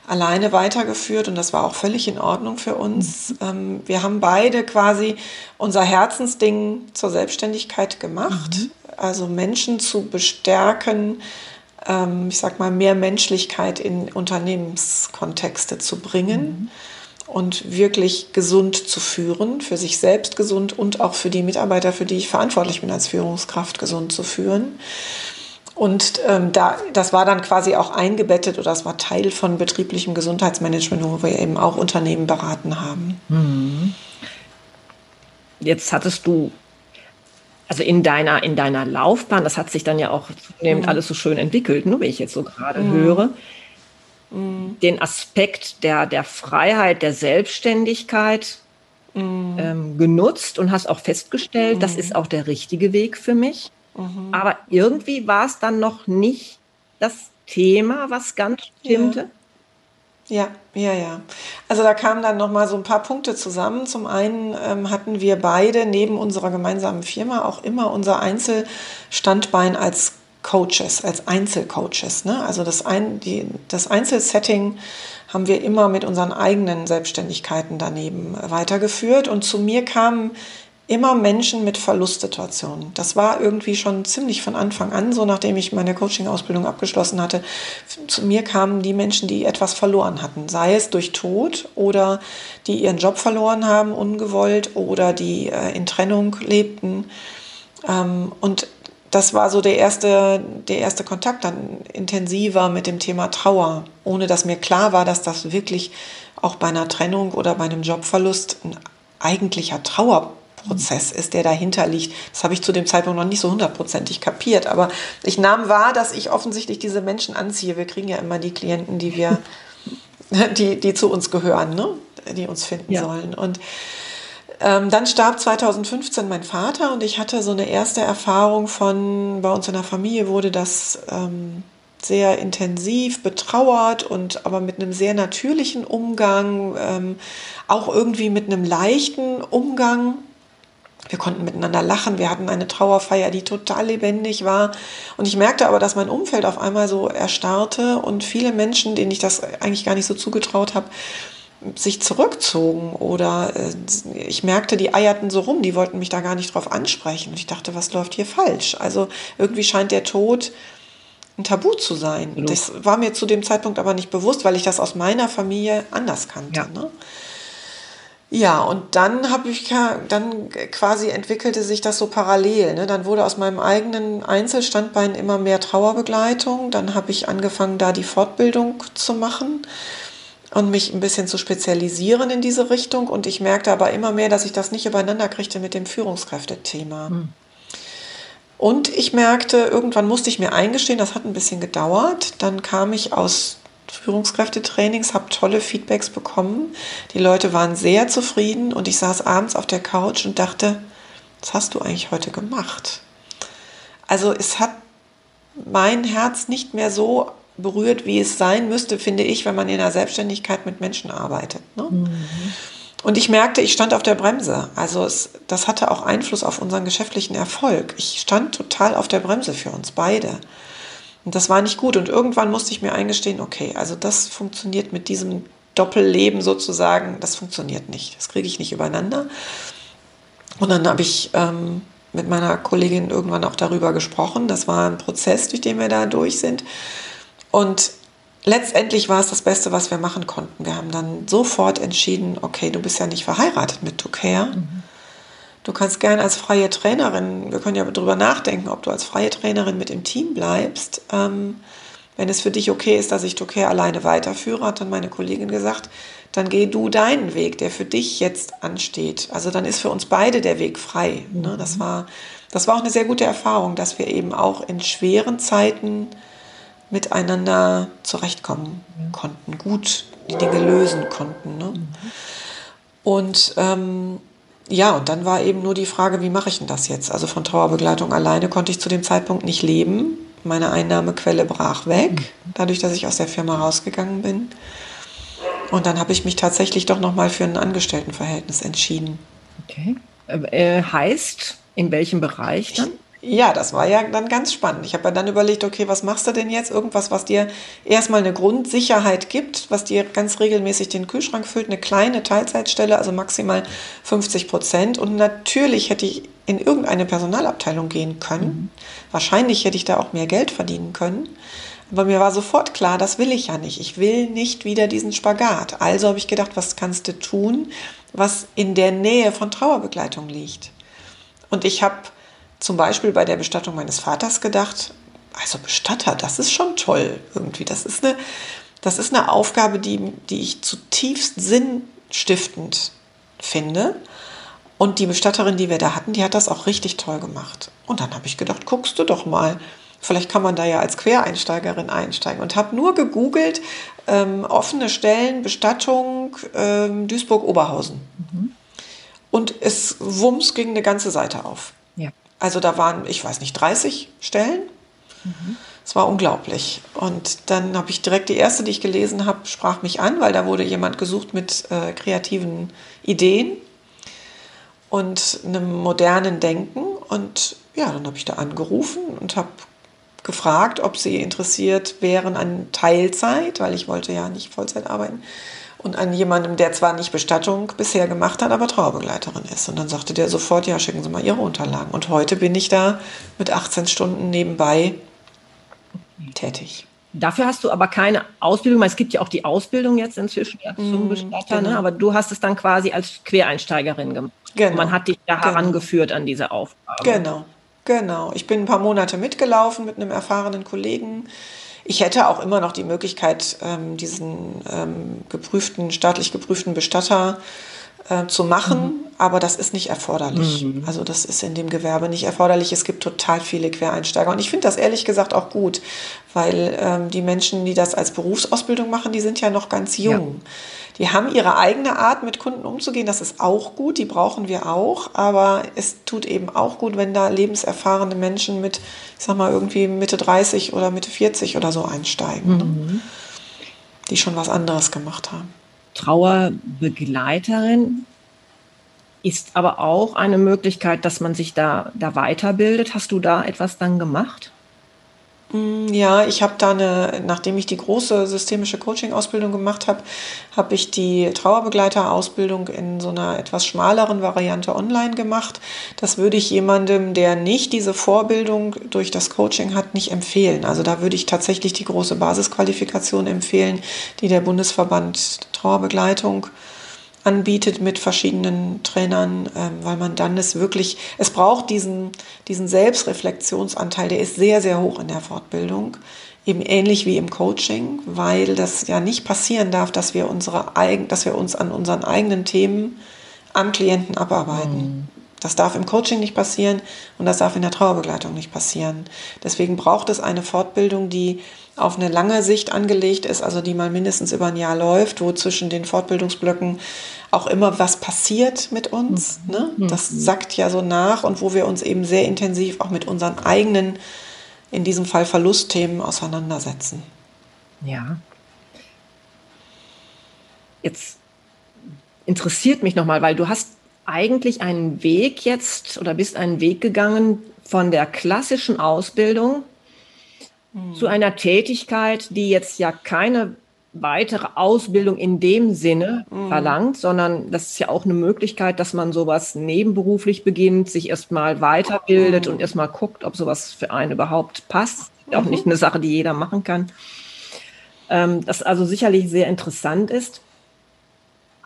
S2: alleine weitergeführt und das war auch völlig in Ordnung für uns. Mhm. Ähm, wir haben beide quasi unser Herzensding zur Selbstständigkeit gemacht. Mhm. Also Menschen zu bestärken, ähm, ich sag mal, mehr Menschlichkeit in Unternehmenskontexte zu bringen. Mhm und wirklich gesund zu führen, für sich selbst gesund und auch für die Mitarbeiter, für die ich verantwortlich bin als Führungskraft, gesund zu führen. Und ähm, da, das war dann quasi auch eingebettet oder das war Teil von betrieblichem Gesundheitsmanagement, wo wir eben auch Unternehmen beraten haben. Mhm.
S1: Jetzt hattest du, also in deiner, in deiner Laufbahn, das hat sich dann ja auch zunehmend mhm. alles so schön entwickelt, nur ne, wie ich jetzt so gerade mhm. höre den Aspekt der, der Freiheit, der Selbstständigkeit mm. ähm, genutzt und hast auch festgestellt, das ist auch der richtige Weg für mich. Mm Aber irgendwie war es dann noch nicht das Thema, was ganz stimmte.
S2: Ja. Ja, ja, Also da kamen dann noch mal so ein paar Punkte zusammen. Zum einen ähm, hatten wir beide neben unserer gemeinsamen Firma auch immer unser Einzelstandbein als Coaches, als Einzelcoaches. Ne? Also das, ein, die, das Einzelsetting haben wir immer mit unseren eigenen Selbstständigkeiten daneben weitergeführt. Und zu mir kamen immer Menschen mit Verlustsituationen. Das war irgendwie schon ziemlich von Anfang an so, nachdem ich meine Coaching-Ausbildung abgeschlossen hatte. Zu mir kamen die Menschen, die etwas verloren hatten, sei es durch Tod oder die ihren Job verloren haben, ungewollt oder die äh, in Trennung lebten. Ähm, und das war so der erste, der erste Kontakt dann intensiver mit dem Thema Trauer, ohne dass mir klar war, dass das wirklich auch bei einer Trennung oder bei einem Jobverlust ein eigentlicher Trauerprozess ist, der dahinter liegt. Das habe ich zu dem Zeitpunkt noch nicht so hundertprozentig kapiert, aber ich nahm wahr, dass ich offensichtlich diese Menschen anziehe. Wir kriegen ja immer die Klienten, die wir, die, die zu uns gehören, ne? die uns finden ja. sollen. Und ähm, dann starb 2015 mein Vater und ich hatte so eine erste Erfahrung von, bei uns in der Familie wurde das ähm, sehr intensiv betrauert und aber mit einem sehr natürlichen Umgang, ähm, auch irgendwie mit einem leichten Umgang. Wir konnten miteinander lachen, wir hatten eine Trauerfeier, die total lebendig war. Und ich merkte aber, dass mein Umfeld auf einmal so erstarrte und viele Menschen, denen ich das eigentlich gar nicht so zugetraut habe, sich zurückzogen oder äh, ich merkte, die eierten so rum, die wollten mich da gar nicht drauf ansprechen. Und ich dachte, was läuft hier falsch? Also irgendwie scheint der Tod ein Tabu zu sein. Genau. Das war mir zu dem Zeitpunkt aber nicht bewusst, weil ich das aus meiner Familie anders kannte. Ja. Ne? Ja, und dann habe ich dann quasi entwickelte sich das so parallel. Ne? Dann wurde aus meinem eigenen Einzelstandbein immer mehr Trauerbegleitung. Dann habe ich angefangen, da die Fortbildung zu machen und mich ein bisschen zu spezialisieren in diese Richtung. Und ich merkte aber immer mehr, dass ich das nicht übereinander kriegte mit dem Führungskräftethema. Mhm. Und ich merkte, irgendwann musste ich mir eingestehen, das hat ein bisschen gedauert. Dann kam ich aus Führungskräftetrainings, habe tolle Feedbacks bekommen. Die Leute waren sehr zufrieden und ich saß abends auf der Couch und dachte, was hast du eigentlich heute gemacht? Also es hat mein Herz nicht mehr so berührt, wie es sein müsste, finde ich, wenn man in der Selbstständigkeit mit Menschen arbeitet. Ne? Mhm. Und ich merkte, ich stand auf der Bremse. Also es, das hatte auch Einfluss auf unseren geschäftlichen Erfolg. Ich stand total auf der Bremse für uns beide. Und das war nicht gut. Und irgendwann musste ich mir eingestehen, okay, also das funktioniert mit diesem Doppelleben sozusagen, das funktioniert nicht. Das kriege ich nicht übereinander. Und dann habe ich ähm, mit meiner Kollegin irgendwann auch darüber gesprochen. Das war ein Prozess, durch den wir da durch sind. Und letztendlich war es das Beste, was wir machen konnten. Wir haben dann sofort entschieden, okay, du bist ja nicht verheiratet mit Tukea. Mhm. Du kannst gerne als freie Trainerin, wir können ja darüber nachdenken, ob du als freie Trainerin mit im Team bleibst. Ähm, wenn es für dich okay ist, dass ich Tukea alleine weiterführe, hat dann meine Kollegin gesagt, dann geh du deinen Weg, der für dich jetzt ansteht. Also dann ist für uns beide der Weg frei. Mhm. Das, war, das war auch eine sehr gute Erfahrung, dass wir eben auch in schweren Zeiten miteinander zurechtkommen konnten, gut die Dinge lösen konnten. Ne? Und ähm, ja, und dann war eben nur die Frage, wie mache ich denn das jetzt? Also von Trauerbegleitung alleine konnte ich zu dem Zeitpunkt nicht leben. Meine Einnahmequelle brach weg, dadurch, dass ich aus der Firma rausgegangen bin. Und dann habe ich mich tatsächlich doch nochmal für ein Angestelltenverhältnis entschieden.
S1: Okay. Äh, heißt, in welchem Bereich dann?
S2: Ja, das war ja dann ganz spannend. Ich habe ja dann überlegt, okay, was machst du denn jetzt? Irgendwas, was dir erstmal eine Grundsicherheit gibt, was dir ganz regelmäßig den Kühlschrank füllt, eine kleine Teilzeitstelle, also maximal 50 Prozent. Und natürlich hätte ich in irgendeine Personalabteilung gehen können. Mhm. Wahrscheinlich hätte ich da auch mehr Geld verdienen können. Aber mir war sofort klar, das will ich ja nicht. Ich will nicht wieder diesen Spagat. Also habe ich gedacht, was kannst du tun, was in der Nähe von Trauerbegleitung liegt? Und ich habe zum Beispiel bei der Bestattung meines Vaters gedacht, also Bestatter, das ist schon toll irgendwie. Das ist eine, das ist eine Aufgabe, die, die ich zutiefst sinnstiftend finde. Und die Bestatterin, die wir da hatten, die hat das auch richtig toll gemacht. Und dann habe ich gedacht, guckst du doch mal. Vielleicht kann man da ja als Quereinsteigerin einsteigen. Und habe nur gegoogelt, ähm, offene Stellen, Bestattung, ähm, Duisburg-Oberhausen. Mhm. Und es wumms ging eine ganze Seite auf. Also da waren, ich weiß nicht, 30 Stellen. Mhm. Es war unglaublich. Und dann habe ich direkt die erste, die ich gelesen habe, sprach mich an, weil da wurde jemand gesucht mit äh, kreativen Ideen und einem modernen Denken. Und ja, dann habe ich da angerufen und habe gefragt, ob sie interessiert wären an Teilzeit, weil ich wollte ja nicht Vollzeit arbeiten und an jemandem, der zwar nicht Bestattung bisher gemacht hat, aber Trauerbegleiterin ist. Und dann sagte der sofort, ja, schicken Sie mal Ihre Unterlagen. Und heute bin ich da mit 18 Stunden nebenbei tätig.
S1: Dafür hast du aber keine Ausbildung. Es gibt ja auch die Ausbildung jetzt inzwischen ja, zum mm, Bestatter, ne? genau. ne? aber du hast es dann quasi als Quereinsteigerin gemacht. Genau. man hat dich da genau. herangeführt an diese Aufgabe.
S2: Genau, Genau. Ich bin ein paar Monate mitgelaufen mit einem erfahrenen Kollegen. Ich hätte auch immer noch die Möglichkeit, ähm, diesen ähm, geprüften, staatlich geprüften Bestatter zu machen, mhm. aber das ist nicht erforderlich. Mhm. Also das ist in dem Gewerbe nicht erforderlich. Es gibt total viele Quereinsteiger und ich finde das ehrlich gesagt auch gut, weil ähm, die Menschen, die das als Berufsausbildung machen, die sind ja noch ganz jung. Ja. Die haben ihre eigene Art, mit Kunden umzugehen. Das ist auch gut, die brauchen wir auch. Aber es tut eben auch gut, wenn da lebenserfahrene Menschen mit, ich sag mal, irgendwie Mitte 30 oder Mitte 40 oder so einsteigen. Ne? Mhm. Ne? Die schon was anderes gemacht haben.
S1: Trauerbegleiterin ist aber auch eine Möglichkeit, dass man sich da, da weiterbildet. Hast du da etwas dann gemacht?
S2: Mm, ja, ich habe da eine, nachdem ich die große systemische Coaching-Ausbildung gemacht habe, habe ich die Trauerbegleiter-Ausbildung in so einer etwas schmaleren Variante online gemacht. Das würde ich jemandem, der nicht diese Vorbildung durch das Coaching hat, nicht empfehlen. Also da würde ich tatsächlich die große Basisqualifikation empfehlen, die der Bundesverband Trauerbegleitung anbietet mit verschiedenen Trainern, ähm, weil man dann es wirklich, es braucht diesen, diesen Selbstreflexionsanteil, der ist sehr, sehr hoch in der Fortbildung, eben ähnlich wie im Coaching, weil das ja nicht passieren darf, dass wir unsere eigen, dass wir uns an unseren eigenen Themen am Klienten abarbeiten. Mhm. Das darf im Coaching nicht passieren und das darf in der Trauerbegleitung nicht passieren. Deswegen braucht es eine Fortbildung, die auf eine lange Sicht angelegt ist, also die mal mindestens über ein Jahr läuft, wo zwischen den Fortbildungsblöcken auch immer was passiert mit uns. Mhm. Ne? Mhm. Das sackt ja so nach und wo wir uns eben sehr intensiv auch mit unseren eigenen, in diesem Fall Verlustthemen auseinandersetzen.
S1: Ja. Jetzt interessiert mich nochmal, weil du hast eigentlich einen Weg jetzt oder bist einen Weg gegangen von der klassischen Ausbildung mhm. zu einer Tätigkeit, die jetzt ja keine weitere Ausbildung in dem Sinne mhm. verlangt, sondern das ist ja auch eine Möglichkeit, dass man sowas nebenberuflich beginnt, sich erstmal weiterbildet mhm. und erstmal guckt, ob sowas für einen überhaupt passt. Auch nicht eine Sache, die jeder machen kann. Ähm, das also sicherlich sehr interessant ist.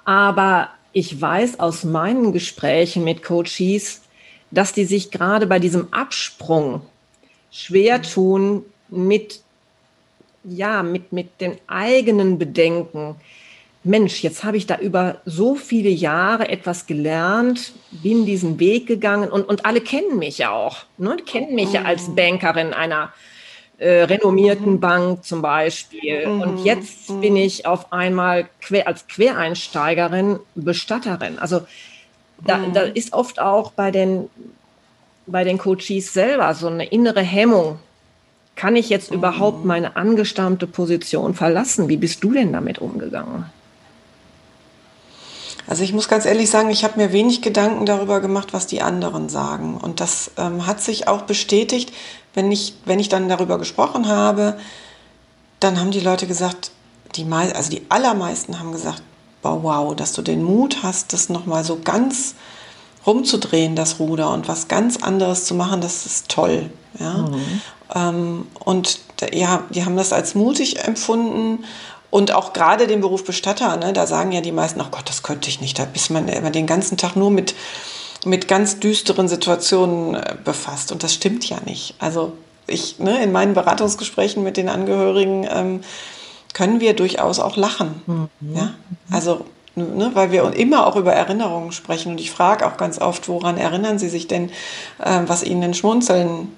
S1: Aber ich weiß aus meinen Gesprächen mit Coaches, dass die sich gerade bei diesem Absprung schwer tun mit, ja, mit, mit den eigenen Bedenken. Mensch, jetzt habe ich da über so viele Jahre etwas gelernt, bin diesen Weg gegangen und, und alle kennen mich ja auch. Ne? Die kennen mich ja als Bankerin einer äh, renommierten mhm. Bank zum Beispiel. Mhm. Und jetzt mhm. bin ich auf einmal quer, als Quereinsteigerin Bestatterin. Also da, mhm. da ist oft auch bei den, bei den Coaches selber so eine innere Hemmung. Kann ich jetzt überhaupt mhm. meine angestammte Position verlassen? Wie bist du denn damit umgegangen?
S2: Also ich muss ganz ehrlich sagen, ich habe mir wenig Gedanken darüber gemacht, was die anderen sagen. Und das ähm, hat sich auch bestätigt, wenn ich, wenn ich dann darüber gesprochen habe, dann haben die Leute gesagt, die, also die allermeisten haben gesagt, wow, wow, dass du den Mut hast, das nochmal so ganz rumzudrehen, das Ruder und was ganz anderes zu machen, das ist toll. Ja? Mhm. Ähm, und ja, die haben das als mutig empfunden und auch gerade den Beruf Bestatter, ne, da sagen ja die meisten, oh Gott, das könnte ich nicht. Da ist man immer den ganzen Tag nur mit, mit ganz düsteren Situationen äh, befasst. Und das stimmt ja nicht. Also ich, ne, in meinen Beratungsgesprächen mit den Angehörigen ähm, können wir durchaus auch lachen. Mhm. Ja? Also Ne, weil wir immer auch über Erinnerungen sprechen. Und ich frage auch ganz oft, woran erinnern Sie sich denn, äh, was Ihnen ein Schmunzeln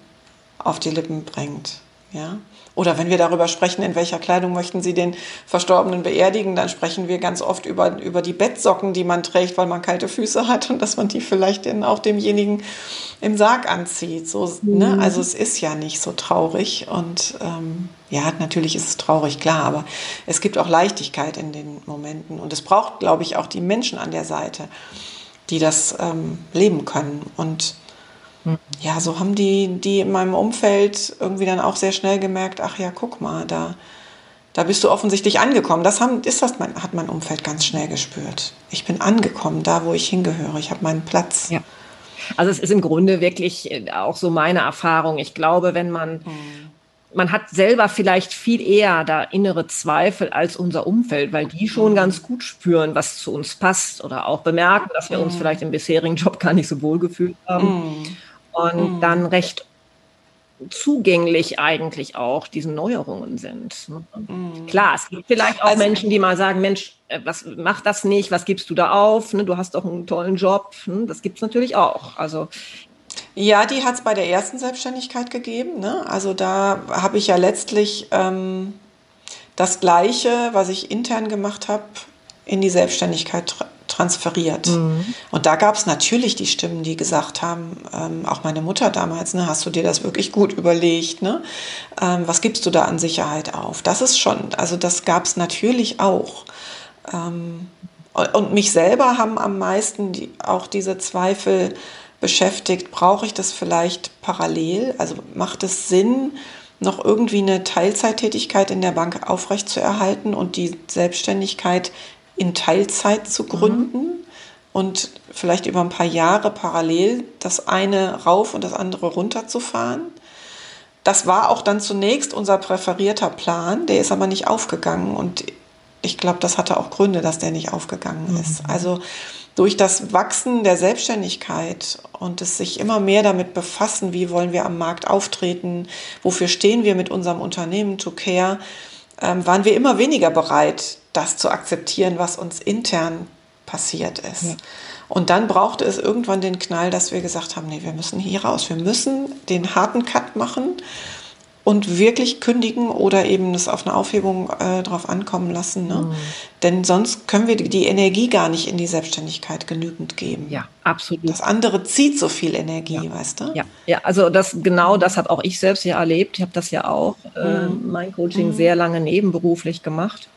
S2: auf die Lippen bringt? Ja? Oder wenn wir darüber sprechen, in welcher Kleidung möchten Sie den Verstorbenen beerdigen, dann sprechen wir ganz oft über, über die Bettsocken, die man trägt, weil man kalte Füße hat und dass man die vielleicht dann auch demjenigen im Sarg anzieht. So, ne? mhm. ne? Also es ist ja nicht so traurig und ähm, ja, natürlich ist es traurig, klar, aber es gibt auch Leichtigkeit in den Momenten und es braucht, glaube ich, auch die Menschen an der Seite, die das ähm, leben können und ja, so haben die, die in meinem Umfeld irgendwie dann auch sehr schnell gemerkt, ach ja, guck mal, da, da bist du offensichtlich angekommen. Das, haben, ist das mein, hat mein Umfeld ganz schnell gespürt. Ich bin angekommen, da wo ich hingehöre. Ich habe meinen Platz.
S1: Ja. Also es ist im Grunde wirklich äh, auch so meine Erfahrung. Ich glaube, wenn man, hm. man hat selber vielleicht viel eher da innere Zweifel als unser Umfeld, weil die schon hm. ganz gut spüren, was zu uns passt oder auch bemerken, dass wir uns hm. vielleicht im bisherigen Job gar nicht so wohl gefühlt haben. Und mhm. dann recht zugänglich eigentlich auch diesen Neuerungen sind. Ne? Mhm. Klar, es gibt vielleicht auch also, Menschen, die mal sagen, Mensch, äh, was mach das nicht, was gibst du da auf? Ne? Du hast doch einen tollen Job. Ne? Das gibt es natürlich auch. Also
S2: ja, die hat es bei der ersten Selbstständigkeit gegeben. Ne? Also da habe ich ja letztlich ähm, das Gleiche, was ich intern gemacht habe, in die Selbstständigkeit transferiert. Mhm. Und da gab es natürlich die Stimmen, die gesagt haben, ähm, auch meine Mutter damals, ne, hast du dir das wirklich gut überlegt? Ne? Ähm, was gibst du da an Sicherheit auf? Das ist schon, also das gab es natürlich auch. Ähm, und mich selber haben am meisten die, auch diese Zweifel beschäftigt, brauche ich das vielleicht parallel? Also macht es Sinn, noch irgendwie eine Teilzeittätigkeit in der Bank aufrechtzuerhalten und die Selbstständigkeit in Teilzeit zu gründen mhm. und vielleicht über ein paar Jahre parallel das eine rauf und das andere runter zu fahren. Das war auch dann zunächst unser präferierter Plan, der ist aber nicht aufgegangen und ich glaube, das hatte auch Gründe, dass der nicht aufgegangen ist. Mhm. Also durch das Wachsen der Selbstständigkeit und es sich immer mehr damit befassen, wie wollen wir am Markt auftreten, wofür stehen wir mit unserem Unternehmen To Care, ähm, waren wir immer weniger bereit, das zu akzeptieren, was uns intern passiert ist. Ja. Und dann brauchte es irgendwann den Knall, dass wir gesagt haben, nee, wir müssen hier raus. Wir müssen den harten Cut machen und wirklich kündigen oder eben es auf eine Aufhebung äh, drauf ankommen lassen. Ne? Mhm. Denn sonst können wir die Energie gar nicht in die Selbstständigkeit genügend geben.
S1: Ja, absolut.
S2: Das andere zieht so viel Energie,
S1: ja.
S2: weißt du?
S1: Ja, ja also das genau das habe auch ich selbst ja erlebt. Ich habe das ja auch, äh, mhm. mein Coaching mhm. sehr lange nebenberuflich gemacht.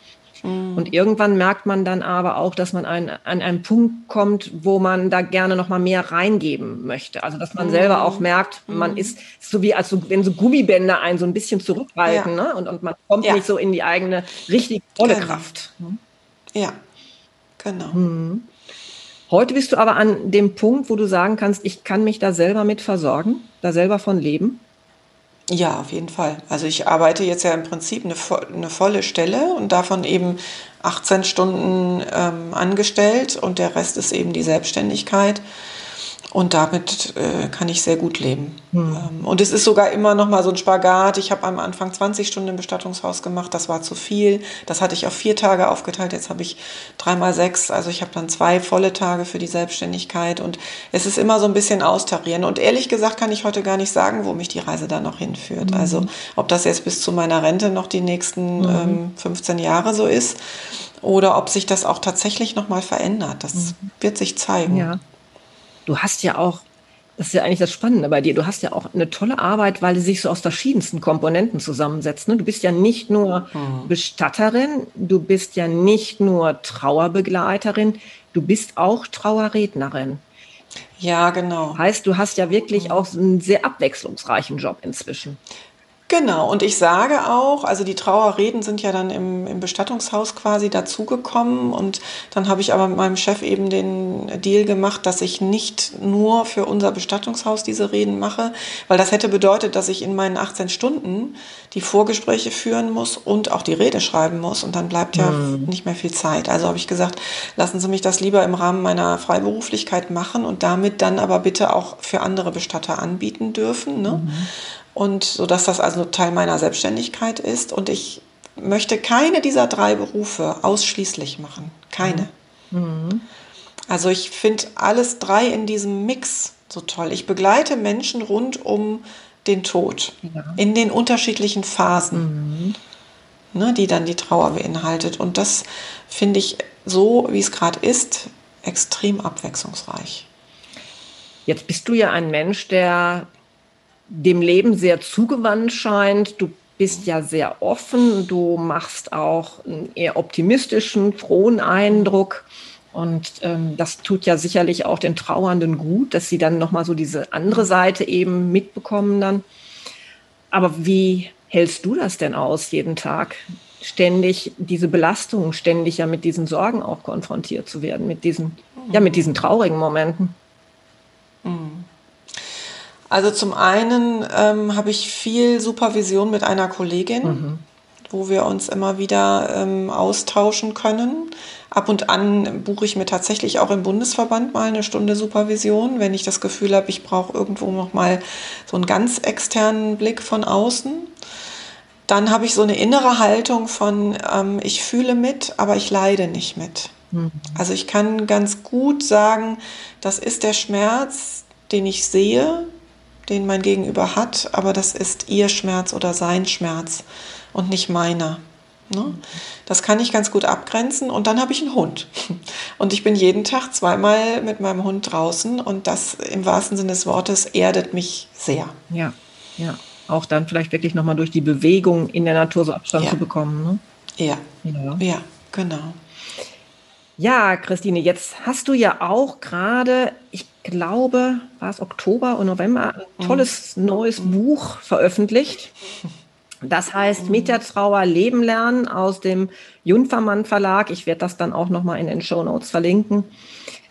S1: Mhm. Und irgendwann merkt man dann aber auch, dass man ein, an einen Punkt kommt, wo man da gerne noch mal mehr reingeben möchte. Also dass man mhm. selber auch merkt, man mhm. ist so wie als so, wenn so Gummibänder einen so ein bisschen zurückhalten ja. ne? und, und man kommt ja. nicht so in die eigene richtig volle genau. Kraft.
S2: Ne? Ja, genau. Mhm.
S1: Heute bist du aber an dem Punkt, wo du sagen kannst, ich kann mich da selber mit versorgen, da selber von leben.
S2: Ja, auf jeden Fall. Also ich arbeite jetzt ja im Prinzip eine, eine volle Stelle und davon eben 18 Stunden ähm, angestellt und der Rest ist eben die Selbstständigkeit. Und damit äh, kann ich sehr gut leben. Hm. Ähm, und es ist sogar immer noch mal so ein Spagat. Ich habe am Anfang 20 Stunden im Bestattungshaus gemacht. Das war zu viel. Das hatte ich auf vier Tage aufgeteilt. Jetzt habe ich dreimal sechs. Also ich habe dann zwei volle Tage für die Selbstständigkeit. Und es ist immer so ein bisschen austarieren. Und ehrlich gesagt kann ich heute gar nicht sagen, wo mich die Reise da noch hinführt. Mhm. Also ob das jetzt bis zu meiner Rente noch die nächsten mhm. ähm, 15 Jahre so ist oder ob sich das auch tatsächlich noch mal verändert. Das mhm. wird sich zeigen.
S1: Ja du hast ja auch, das ist ja eigentlich das Spannende bei dir, du hast ja auch eine tolle Arbeit, weil sie sich so aus verschiedensten Komponenten zusammensetzt. Ne? Du bist ja nicht nur mhm. Bestatterin, du bist ja nicht nur Trauerbegleiterin, du bist auch Trauerrednerin.
S2: Ja, genau.
S1: Heißt, du hast ja wirklich mhm. auch einen sehr abwechslungsreichen Job inzwischen.
S2: Genau, und ich sage auch, also die Trauerreden sind ja dann im, im Bestattungshaus quasi dazugekommen und dann habe ich aber mit meinem Chef eben den Deal gemacht, dass ich nicht nur für unser Bestattungshaus diese Reden mache, weil das hätte bedeutet, dass ich in meinen 18 Stunden die Vorgespräche führen muss und auch die Rede schreiben muss und dann bleibt ja mhm. nicht mehr viel Zeit. Also habe ich gesagt, lassen Sie mich das lieber im Rahmen meiner Freiberuflichkeit machen und damit dann aber bitte auch für andere Bestatter anbieten dürfen. Ne? Mhm und so dass das also Teil meiner Selbstständigkeit ist und ich möchte keine dieser drei Berufe ausschließlich machen, keine. Mhm. Also ich finde alles drei in diesem Mix so toll. Ich begleite Menschen rund um den Tod ja. in den unterschiedlichen Phasen, mhm. ne, die dann die Trauer beinhaltet und das finde ich so, wie es gerade ist, extrem abwechslungsreich.
S1: Jetzt bist du ja ein Mensch, der dem Leben sehr zugewandt scheint. Du bist ja sehr offen, du machst auch einen eher optimistischen, frohen Eindruck. Und ähm, das tut ja sicherlich auch den Trauernden gut, dass sie dann nochmal so diese andere Seite eben mitbekommen dann. Aber wie hältst du das denn aus jeden Tag? Ständig diese Belastung, ständig ja mit diesen Sorgen auch konfrontiert zu werden, mit diesen, ja, mit diesen traurigen Momenten.
S2: Mhm. Also zum einen ähm, habe ich viel Supervision mit einer Kollegin. Mhm. wo wir uns immer wieder ähm, austauschen können. Ab und an buche ich mir tatsächlich auch im Bundesverband mal eine Stunde Supervision, wenn ich das Gefühl habe, ich brauche irgendwo noch mal so einen ganz externen Blick von außen. Dann habe ich so eine innere Haltung von, ähm, ich fühle mit, aber ich leide nicht mit. Mhm. Also ich kann ganz gut sagen, das ist der Schmerz, den ich sehe, den mein Gegenüber hat, aber das ist ihr Schmerz oder sein Schmerz und nicht meiner. Ne? Das kann ich ganz gut abgrenzen und dann habe ich einen Hund. Und ich bin jeden Tag zweimal mit meinem Hund draußen und das im wahrsten Sinne des Wortes erdet mich sehr.
S1: Ja, ja. Auch dann vielleicht wirklich nochmal durch die Bewegung in der Natur so Abstand ja. zu bekommen. Ne?
S2: Ja. ja, ja, genau.
S1: Ja, Christine, jetzt hast du ja auch gerade, ich glaube, war es Oktober und November, ein mhm. tolles mhm. neues Buch veröffentlicht. Das heißt, mit der Trauer leben lernen aus dem Junfermann Verlag. Ich werde das dann auch nochmal in den Show Notes verlinken,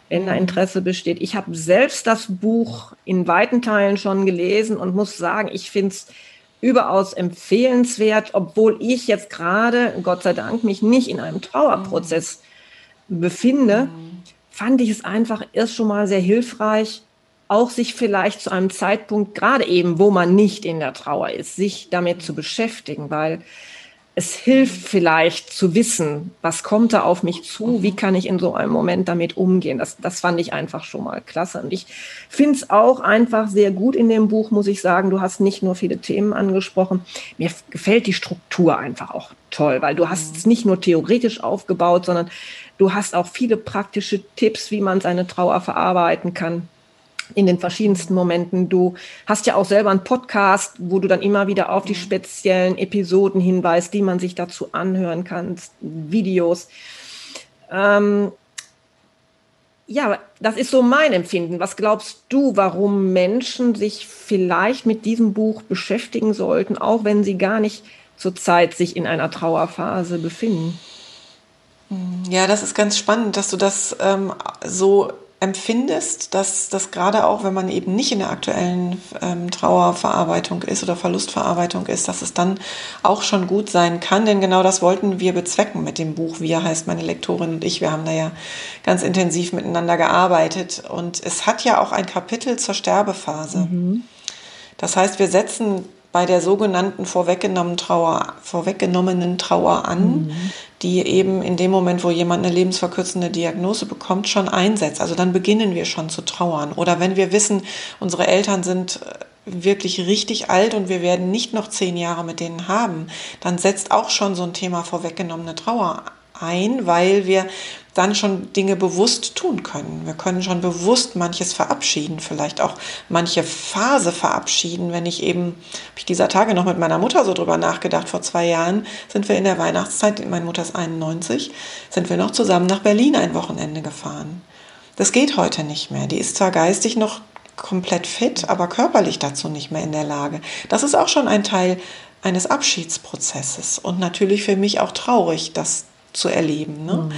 S1: wenn da Interesse besteht. Ich habe selbst das Buch in weiten Teilen schon gelesen und muss sagen, ich finde es überaus empfehlenswert, obwohl ich jetzt gerade, Gott sei Dank, mich nicht in einem Trauerprozess befinde, fand ich es einfach erst schon mal sehr hilfreich, auch sich vielleicht zu einem Zeitpunkt, gerade eben, wo man nicht in der Trauer ist, sich damit zu beschäftigen, weil es hilft vielleicht zu wissen, was kommt da auf mich zu, wie kann ich in so einem Moment damit umgehen. Das, das fand ich einfach schon mal klasse. Und ich finde es auch einfach sehr gut in dem Buch, muss ich sagen. Du hast nicht nur viele Themen angesprochen. Mir gefällt die Struktur einfach auch toll, weil du hast es nicht nur theoretisch aufgebaut, sondern du hast auch viele praktische Tipps, wie man seine Trauer verarbeiten kann in den verschiedensten Momenten. Du hast ja auch selber einen Podcast, wo du dann immer wieder auf die mhm. speziellen Episoden hinweist, die man sich dazu anhören kann, Videos. Ähm, ja, das ist so mein Empfinden. Was glaubst du, warum Menschen sich vielleicht mit diesem Buch beschäftigen sollten, auch wenn sie gar nicht zurzeit sich in einer Trauerphase befinden?
S2: Ja, das ist ganz spannend, dass du das ähm, so empfindest, dass das gerade auch, wenn man eben nicht in der aktuellen ähm, Trauerverarbeitung ist oder Verlustverarbeitung ist, dass es dann auch schon gut sein kann. Denn genau das wollten wir bezwecken mit dem Buch. Wir heißt meine Lektorin und ich. Wir haben da ja ganz intensiv miteinander gearbeitet. Und es hat ja auch ein Kapitel zur Sterbephase. Mhm. Das heißt, wir setzen bei der sogenannten vorweggenommenen Trauer, vorweggenommenen Trauer an, mhm. die eben in dem Moment, wo jemand eine lebensverkürzende Diagnose bekommt, schon einsetzt. Also dann beginnen wir schon zu trauern. Oder wenn wir wissen, unsere Eltern sind äh, wirklich richtig alt und wir werden nicht noch zehn Jahre mit denen haben, dann setzt auch schon so ein Thema vorweggenommene Trauer ein, weil wir dann schon Dinge bewusst tun können. Wir können schon bewusst manches verabschieden, vielleicht auch manche Phase verabschieden. Wenn ich eben, habe ich dieser Tage noch mit meiner Mutter so drüber nachgedacht, vor zwei Jahren sind wir in der Weihnachtszeit, meine Mutter ist 91, sind wir noch zusammen nach Berlin ein Wochenende gefahren. Das geht heute nicht mehr. Die ist zwar geistig noch komplett fit, aber körperlich dazu nicht mehr in der Lage. Das ist auch schon ein Teil eines Abschiedsprozesses und natürlich für mich auch traurig, dass zu erleben. Ne? Mhm.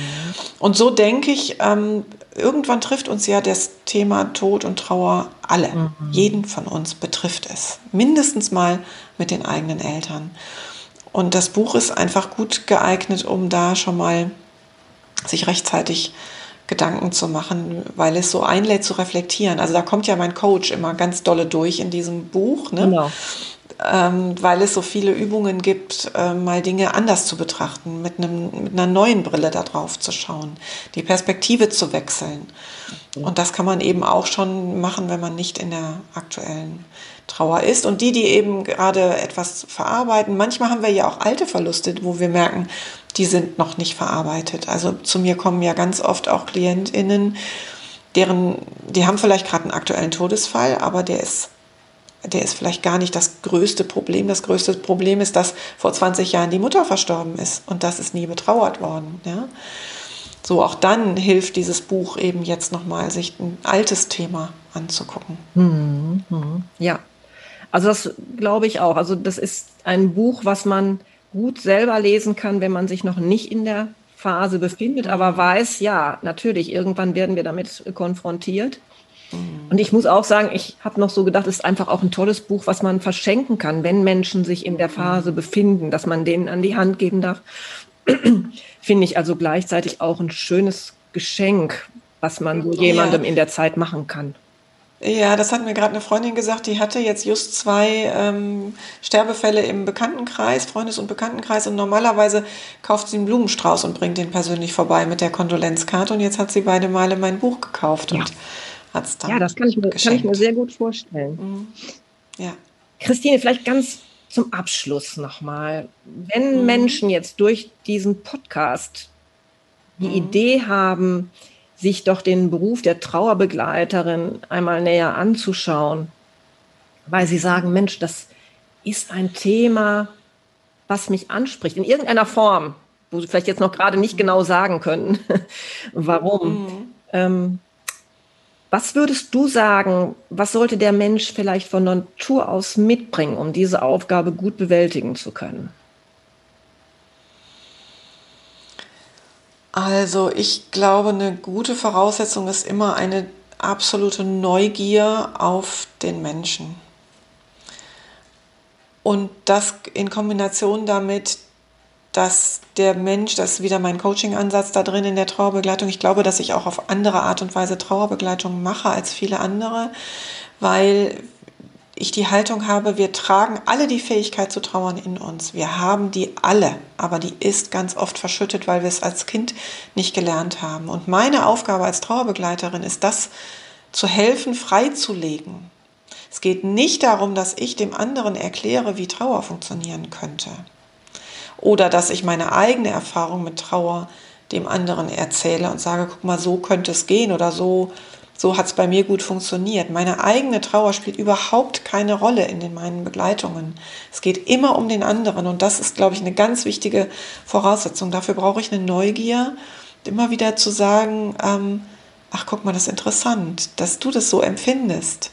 S2: Und so denke ich, ähm, irgendwann trifft uns ja das Thema Tod und Trauer alle. Mhm. Jeden von uns betrifft es. Mindestens mal mit den eigenen Eltern. Und das Buch ist einfach gut geeignet, um da schon mal sich rechtzeitig Gedanken zu machen, weil es so einlädt zu reflektieren. Also da kommt ja mein Coach immer ganz dolle durch in diesem Buch. Ne? Genau ähm, weil es so viele Übungen gibt, äh, mal Dinge anders zu betrachten, mit, einem, mit einer neuen Brille da drauf zu schauen, die Perspektive zu wechseln. Und das kann man eben auch schon machen, wenn man nicht in der aktuellen Trauer ist. Und die, die eben gerade etwas verarbeiten, manchmal haben wir ja auch alte Verluste, wo wir merken, die sind noch nicht verarbeitet. Also zu mir kommen ja ganz oft auch KlientInnen, deren, die haben vielleicht gerade einen aktuellen Todesfall, aber der ist der ist vielleicht gar nicht das größte Problem. Das größte Problem ist, dass vor 20 Jahren die Mutter verstorben ist und das ist nie betrauert worden. Ja? So, auch dann hilft dieses Buch eben jetzt nochmal, sich ein altes Thema anzugucken.
S1: Mhm, mhm. Ja, also das glaube ich auch. Also das ist ein Buch, was man gut selber lesen kann, wenn man sich noch nicht in der Phase befindet, aber weiß, ja, natürlich, irgendwann werden wir damit konfrontiert. Mhm. Und ich muss auch sagen, ich habe noch so gedacht, es ist einfach auch ein tolles Buch, was man verschenken kann, wenn Menschen sich in der Phase befinden, dass man denen an die Hand geben darf. Finde ich also gleichzeitig auch ein schönes Geschenk, was man so jemandem ja. in der Zeit machen kann.
S2: Ja, das hat mir gerade eine Freundin gesagt, die hatte jetzt just zwei ähm, Sterbefälle im Bekanntenkreis, Freundes- und Bekanntenkreis und normalerweise kauft sie einen Blumenstrauß und bringt den persönlich vorbei mit der Kondolenzkarte und jetzt hat sie beide Male mein Buch gekauft ja. und hat es dann
S1: Ja, das kann ich, mir, kann ich mir sehr gut vorstellen. Mhm. Ja. Christine, vielleicht ganz zum Abschluss nochmal. Wenn mhm. Menschen jetzt durch diesen Podcast die mhm. Idee haben, sich doch den Beruf der Trauerbegleiterin einmal näher anzuschauen, weil sie sagen, Mensch, das ist ein Thema, was mich anspricht, in irgendeiner Form, wo sie vielleicht jetzt noch gerade nicht genau sagen können, warum. Mhm. Ähm, was würdest du sagen, was sollte der Mensch vielleicht von Natur aus mitbringen, um diese Aufgabe gut bewältigen zu können?
S2: Also ich glaube, eine gute Voraussetzung ist immer eine absolute Neugier auf den Menschen. Und das in Kombination damit, dass der Mensch, das ist wieder mein Coaching-Ansatz da drin in der Trauerbegleitung, ich glaube, dass ich auch auf andere Art und Weise Trauerbegleitung mache als viele andere, weil ich die Haltung habe, wir tragen alle die Fähigkeit zu trauern in uns. Wir haben die alle, aber die ist ganz oft verschüttet, weil wir es als Kind nicht gelernt haben. Und meine Aufgabe als Trauerbegleiterin ist das, zu helfen, freizulegen. Es geht nicht darum, dass ich dem anderen erkläre, wie Trauer funktionieren könnte. Oder dass ich meine eigene Erfahrung mit Trauer dem anderen erzähle und sage, guck mal, so könnte es gehen oder so so hat es bei mir gut funktioniert. Meine eigene Trauer spielt überhaupt keine Rolle in den meinen Begleitungen. Es geht immer um den anderen und das ist, glaube ich, eine ganz wichtige Voraussetzung. Dafür brauche ich eine Neugier, immer wieder zu sagen, ähm, ach guck mal, das ist interessant, dass du das so empfindest.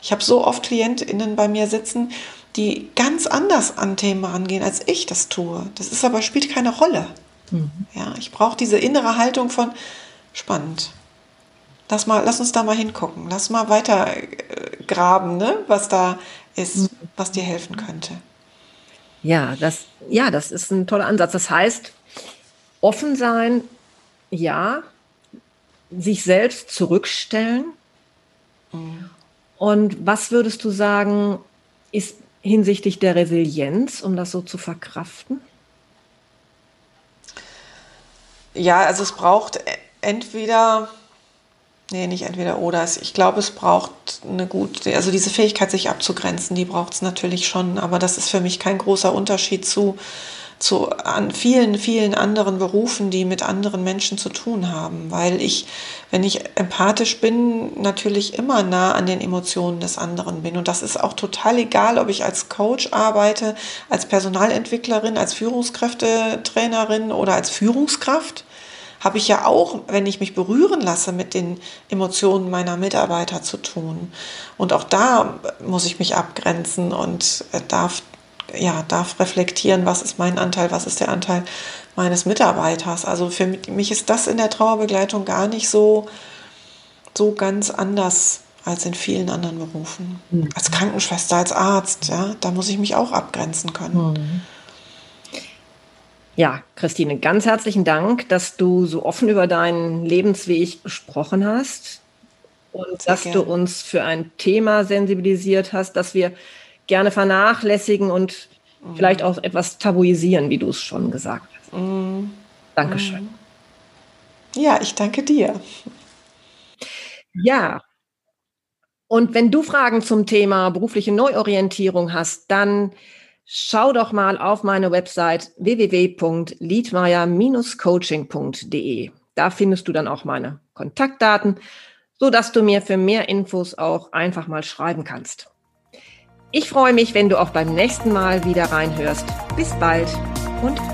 S2: Ich habe so oft KlientInnen bei mir sitzen, die ganz anders an Themen rangehen, als ich das tue. Das ist aber, spielt keine Rolle. Mhm. Ja, ich brauche diese innere Haltung von spannend. Lass, mal, lass uns da mal hingucken. Lass mal weiter äh, graben, ne? was da ist, mhm. was dir helfen könnte.
S1: Ja, das, ja, das ist ein toller Ansatz. Das heißt, offen sein, ja, sich selbst zurückstellen. Mhm. Und was würdest du sagen, ist hinsichtlich der Resilienz, um das so zu verkraften?
S2: Ja, also es braucht entweder Nee, nicht entweder oder. Ich glaube, es braucht eine gute, also diese Fähigkeit, sich abzugrenzen, die braucht es natürlich schon. Aber das ist für mich kein großer Unterschied zu, zu an vielen, vielen anderen Berufen, die mit anderen Menschen zu tun haben. Weil ich, wenn ich empathisch bin, natürlich immer nah an den Emotionen des anderen bin. Und das ist auch total egal, ob ich als Coach arbeite, als Personalentwicklerin, als Führungskräftetrainerin oder als Führungskraft habe ich ja auch, wenn ich mich berühren lasse, mit den Emotionen meiner Mitarbeiter zu tun. Und auch da muss ich mich abgrenzen und darf, ja, darf reflektieren, was ist mein Anteil, was ist der Anteil meines Mitarbeiters. Also für mich ist das in der Trauerbegleitung gar nicht so, so ganz anders als in vielen anderen Berufen. Mhm. Als Krankenschwester, als Arzt, ja, da muss ich mich auch abgrenzen können. Mhm.
S1: Ja, Christine, ganz herzlichen Dank, dass du so offen über deinen Lebensweg gesprochen hast und Sehr dass gerne. du uns für ein Thema sensibilisiert hast, das wir gerne vernachlässigen und mhm. vielleicht auch etwas tabuisieren, wie du es schon gesagt hast. Mhm. Dankeschön. Mhm.
S2: Ja, ich danke dir.
S1: Ja. Und wenn du Fragen zum Thema berufliche Neuorientierung hast, dann schau doch mal auf meine Website www.liedmeier-coaching.de. Da findest du dann auch meine Kontaktdaten, so dass du mir für mehr Infos auch einfach mal schreiben kannst. Ich freue mich, wenn du auch beim nächsten Mal wieder reinhörst. Bis bald und.